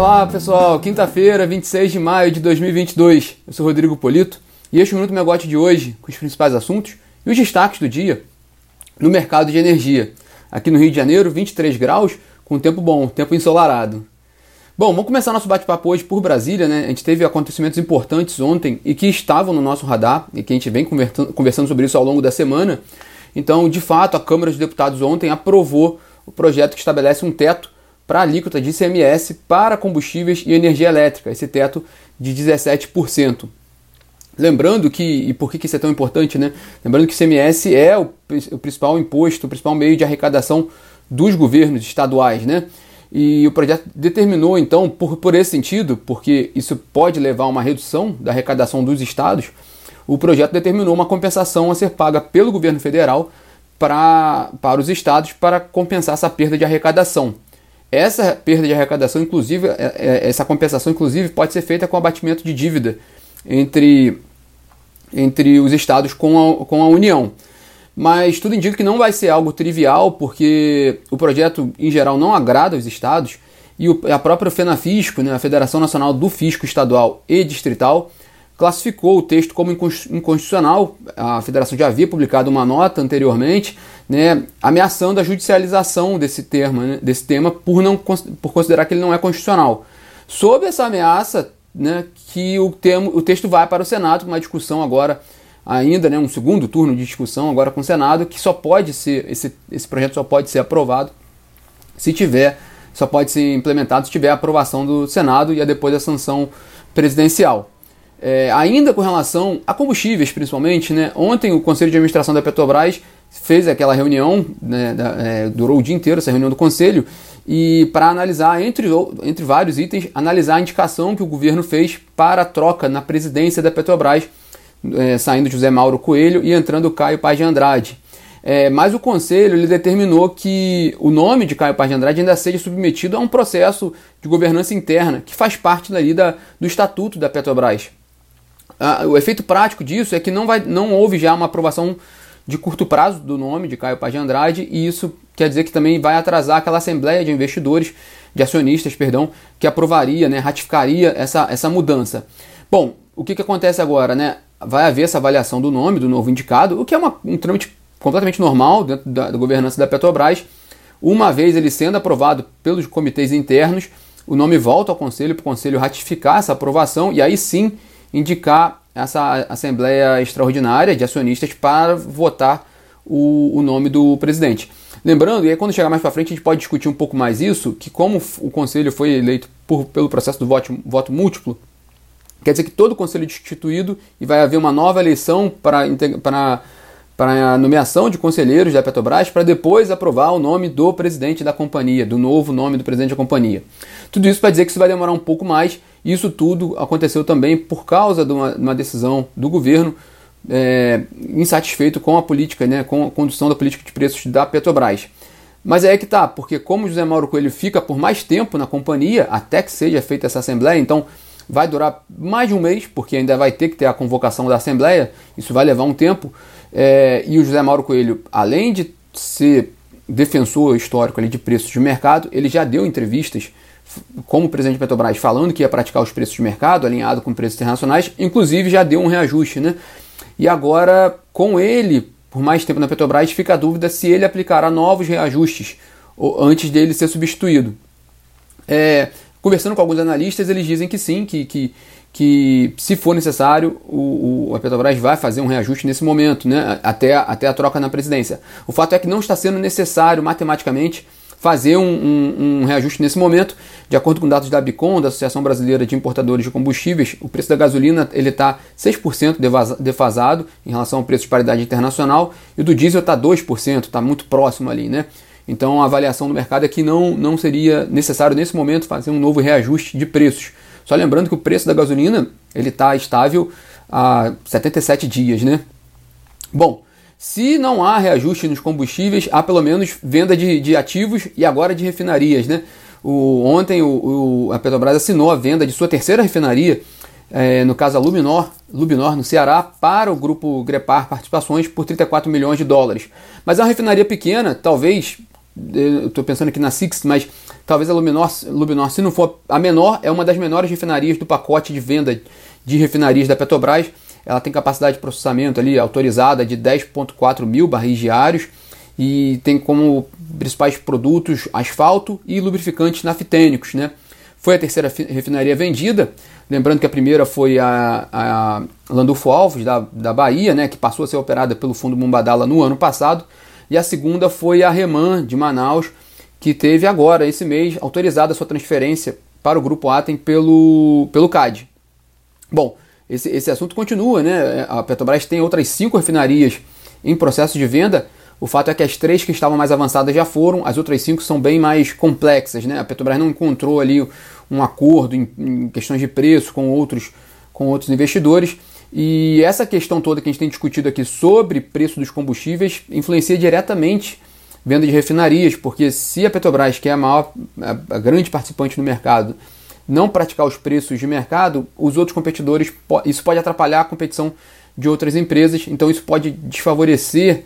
Olá pessoal, quinta-feira, 26 de maio de 2022. Eu sou Rodrigo Polito e este é o Minuto Megote de hoje, com os principais assuntos e os destaques do dia no mercado de energia. Aqui no Rio de Janeiro, 23 graus, com tempo bom, tempo ensolarado. Bom, vamos começar nosso bate-papo hoje por Brasília, né? A gente teve acontecimentos importantes ontem e que estavam no nosso radar e que a gente vem conversando sobre isso ao longo da semana. Então, de fato, a Câmara dos Deputados ontem aprovou o projeto que estabelece um teto para a alíquota de ICMS para combustíveis e energia elétrica, esse teto de 17%. Lembrando que, e por que isso é tão importante, né? Lembrando que o ICMS é o, o principal imposto, o principal meio de arrecadação dos governos estaduais, né? E o projeto determinou, então, por, por esse sentido, porque isso pode levar a uma redução da arrecadação dos estados, o projeto determinou uma compensação a ser paga pelo governo federal para, para os estados para compensar essa perda de arrecadação. Essa perda de arrecadação, inclusive, é, é, essa compensação, inclusive, pode ser feita com abatimento de dívida entre, entre os estados com a, com a União. Mas tudo indica que não vai ser algo trivial, porque o projeto, em geral, não agrada aos estados e a própria FENAFISCO, né, a Federação Nacional do Fisco Estadual e Distrital, classificou o texto como inconstitucional. A federação já havia publicado uma nota anteriormente, né, ameaçando a judicialização desse, termo, né, desse tema por, não, por considerar que ele não é constitucional. Sob essa ameaça, né, que o, termo, o texto vai para o Senado, uma discussão agora ainda, né, um segundo turno de discussão agora com o Senado, que só pode ser, esse, esse projeto só pode ser aprovado se tiver, só pode ser implementado se tiver a aprovação do Senado e a depois a sanção presidencial. É, ainda com relação a combustíveis, principalmente, né? Ontem o Conselho de Administração da Petrobras fez aquela reunião, né, da, é, durou o dia inteiro essa reunião do Conselho, e para analisar, entre, entre vários itens, analisar a indicação que o governo fez para a troca na presidência da Petrobras, é, saindo José Mauro Coelho e entrando Caio Paz de Andrade. É, mas o Conselho ele determinou que o nome de Caio Paz de Andrade ainda seja submetido a um processo de governança interna, que faz parte dali da, do estatuto da Petrobras. Ah, o efeito prático disso é que não, vai, não houve já uma aprovação de curto prazo do nome de Caio Paz de Andrade e isso quer dizer que também vai atrasar aquela assembleia de investidores, de acionistas, perdão, que aprovaria, né, ratificaria essa, essa mudança. Bom, o que, que acontece agora, né? Vai haver essa avaliação do nome do novo indicado, o que é uma, um trâmite completamente normal dentro da, da governança da Petrobras. Uma vez ele sendo aprovado pelos comitês internos, o nome volta ao conselho para o conselho ratificar essa aprovação e aí sim indicar essa Assembleia Extraordinária de Acionistas para votar o, o nome do presidente. Lembrando, e aí quando chegar mais para frente a gente pode discutir um pouco mais isso, que como o conselho foi eleito por, pelo processo do voto, voto múltiplo, quer dizer que todo o conselho é destituído e vai haver uma nova eleição para, para a nomeação de conselheiros da Petrobras para depois aprovar o nome do presidente da companhia, do novo nome do presidente da companhia. Tudo isso para dizer que isso vai demorar um pouco mais. Isso tudo aconteceu também por causa de uma, uma decisão do governo é, insatisfeito com a política, né, com a condução da política de preços da Petrobras. Mas é que tá, porque como José Mauro Coelho fica por mais tempo na companhia, até que seja feita essa assembleia, então vai durar mais de um mês, porque ainda vai ter que ter a convocação da assembleia, isso vai levar um tempo. É, e o José Mauro Coelho, além de ser defensor histórico ali de preços de mercado, ele já deu entrevistas como presidente da Petrobras falando que ia praticar os preços de mercado alinhado com preços internacionais, inclusive já deu um reajuste, né? E agora, com ele, por mais tempo na Petrobras, fica a dúvida se ele aplicará novos reajustes antes dele ser substituído. É, conversando com alguns analistas, eles dizem que sim, que, que que, se for necessário, o, o, a Petrobras vai fazer um reajuste nesse momento, né, até, até a troca na presidência. O fato é que não está sendo necessário matematicamente fazer um, um, um, reajuste nesse momento. De acordo com dados da Bicom, da Associação Brasileira de Importadores de Combustíveis, o preço da gasolina está 6% defasado em relação ao preço de paridade internacional e o do diesel está 2%, está muito próximo ali, né? Então a avaliação do mercado é que não, não seria necessário nesse momento fazer um novo reajuste de preços. Só lembrando que o preço da gasolina ele está estável há 77 dias, né? Bom, se não há reajuste nos combustíveis, há pelo menos venda de, de ativos e agora de refinarias, né? O, ontem o, o, a Petrobras assinou a venda de sua terceira refinaria, é, no caso a Luminor, Lubinor, no Ceará, para o grupo Grepar Participações por 34 milhões de dólares. Mas é uma refinaria pequena, talvez estou pensando aqui na Six, mas talvez a Luminor, Luminor, se não for a menor, é uma das menores refinarias do pacote de venda de refinarias da Petrobras. Ela tem capacidade de processamento ali autorizada de 10,4 mil barris diários e tem como principais produtos asfalto e lubrificantes naftênicos, né? Foi a terceira refinaria vendida, lembrando que a primeira foi a, a Landulfo Alves, da, da Bahia, né, que passou a ser operada pelo Fundo Mumbadala no ano passado, e a segunda foi a Reman, de Manaus, que teve agora, esse mês, autorizada a sua transferência para o Grupo Atem pelo, pelo CAD. Bom, esse, esse assunto continua, né? A Petrobras tem outras cinco refinarias em processo de venda. O fato é que as três que estavam mais avançadas já foram, as outras cinco são bem mais complexas, né? A Petrobras não encontrou ali um acordo em, em questões de preço com outros, com outros investidores. E essa questão toda que a gente tem discutido aqui sobre preço dos combustíveis influencia diretamente venda de refinarias, porque se a Petrobras, que é a maior, a grande participante no mercado, não praticar os preços de mercado, os outros competidores, isso pode atrapalhar a competição de outras empresas, então isso pode desfavorecer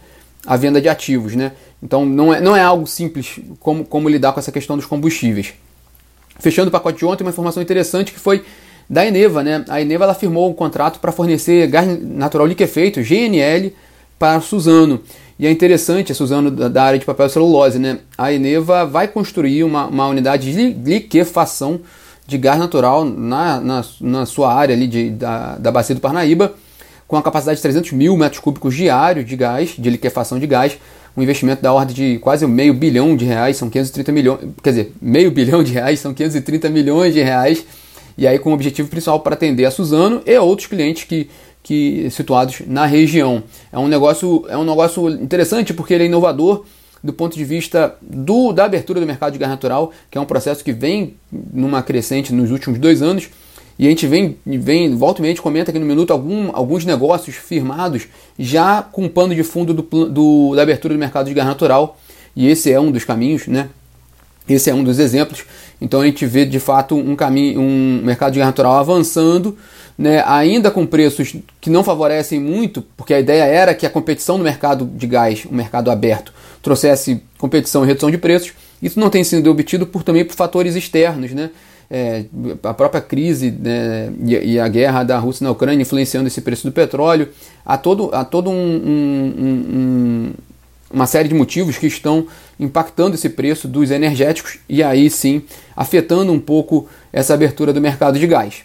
a venda de ativos, né? Então não é, não é algo simples como, como lidar com essa questão dos combustíveis. Fechando o pacote de ontem, uma informação interessante que foi da Eneva, né? A Eneva ela firmou um contrato para fornecer gás natural liquefeito, GNL, para Suzano. E é interessante, a Suzano da área de papel e celulose, né? A Eneva vai construir uma, uma unidade de liquefação de gás natural na, na, na sua área ali de, da, da bacia do Parnaíba, com a capacidade de 300 mil metros cúbicos diários de gás, de liquefação de gás, um investimento da ordem de quase meio bilhão de reais, são 530 milhões, quer dizer, meio bilhão de reais, são 530 milhões de reais, e aí com o objetivo principal para atender a Suzano e outros clientes que, que situados na região. É um negócio, é um negócio interessante porque ele é inovador do ponto de vista do, da abertura do mercado de gás natural, que é um processo que vem numa crescente nos últimos dois anos. E a gente vem, vem volta e meia, comenta aqui no minuto algum, alguns negócios firmados já com pano de fundo do, do, da abertura do mercado de gás natural. E esse é um dos caminhos, né? Esse é um dos exemplos. Então a gente vê de fato um caminho, um mercado de gás natural avançando, né, ainda com preços que não favorecem muito, porque a ideia era que a competição no mercado de gás, o mercado aberto, trouxesse competição e redução de preços. Isso não tem sido obtido por também por fatores externos, né? É, a própria crise né, e, e, a guerra da Rússia na Ucrânia influenciando esse preço do petróleo, há todo, há todo um, um, um, uma série de motivos que estão impactando esse preço dos energéticos e aí sim afetando um pouco essa abertura do mercado de gás.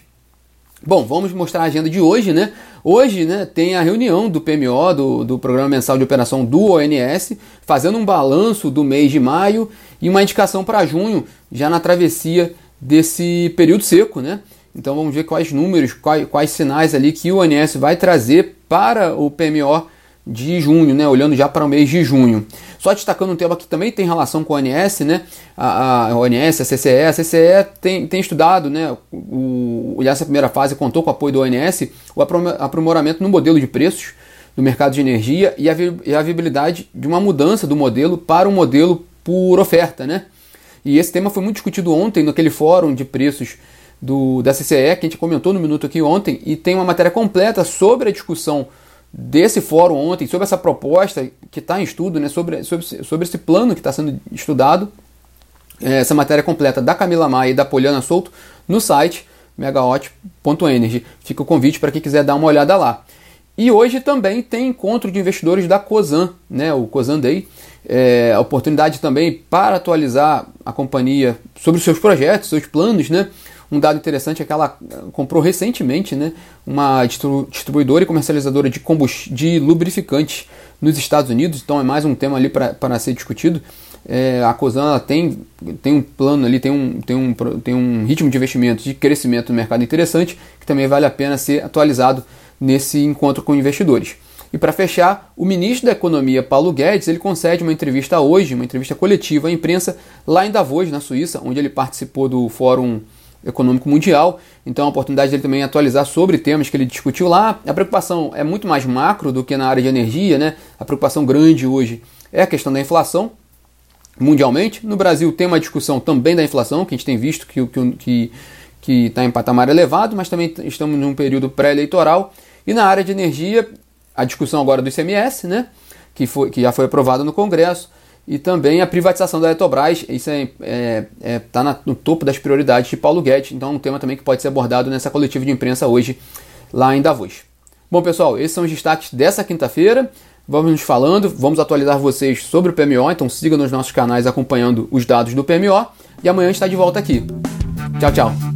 Bom, vamos mostrar a agenda de hoje, né? Hoje né, tem a reunião do PMO, do, do Programa Mensal de Operação do ONS, fazendo um balanço do mês de maio e uma indicação para junho, já na travessia desse período seco, né? Então vamos ver quais números, quais, quais sinais ali que o ONS vai trazer para o PMO de junho, né? Olhando já para o mês de junho. Só destacando um tema que também tem relação com a ONS, né? A, a ONS, a CCE, a CCE tem, tem estudado, né? O, o, essa primeira fase contou com o apoio do ONS, o aprimoramento no modelo de preços do mercado de energia e a, e a viabilidade de uma mudança do modelo para um modelo por oferta, né? E esse tema foi muito discutido ontem naquele fórum de preços do, da CCE, que a gente comentou no minuto aqui ontem, e tem uma matéria completa sobre a discussão desse fórum ontem, sobre essa proposta que está em estudo, né, sobre, sobre, sobre esse plano que está sendo estudado, é, essa matéria completa da Camila Maia e da Poliana Souto no site megawatt.energy. Fica o convite para quem quiser dar uma olhada lá. E hoje também tem encontro de investidores da COSAN, né, o COSAN Day, é, oportunidade também para atualizar a companhia sobre os seus projetos, seus planos, né, um dado interessante é que ela comprou recentemente né, uma distribuidora e comercializadora de, de lubrificantes nos Estados Unidos, então é mais um tema ali para ser discutido. É, a Cosan tem, tem um plano ali, tem um, tem, um, tem um ritmo de investimento, de crescimento no mercado interessante, que também vale a pena ser atualizado nesse encontro com investidores. E para fechar, o ministro da Economia, Paulo Guedes, ele concede uma entrevista hoje, uma entrevista coletiva à imprensa lá em Davos, na Suíça, onde ele participou do Fórum Econômico Mundial, então a oportunidade dele também atualizar sobre temas que ele discutiu lá. A preocupação é muito mais macro do que na área de energia, né? A preocupação grande hoje é a questão da inflação mundialmente. No Brasil tem uma discussão também da inflação, que a gente tem visto que que que está em patamar elevado, mas também estamos num período pré-eleitoral. E na área de energia, a discussão agora do ICMS, né? Que, foi, que já foi aprovado no Congresso e também a privatização da Eletrobras. Isso está é, é, é, tá no topo das prioridades de Paulo Guedes, então é um tema também que pode ser abordado nessa coletiva de imprensa hoje lá em Davos. Bom, pessoal, esses são os destaques dessa quinta-feira. Vamos nos falando, vamos atualizar vocês sobre o PMO, então siga nos nossos canais acompanhando os dados do PMO e amanhã a gente está de volta aqui. Tchau, tchau.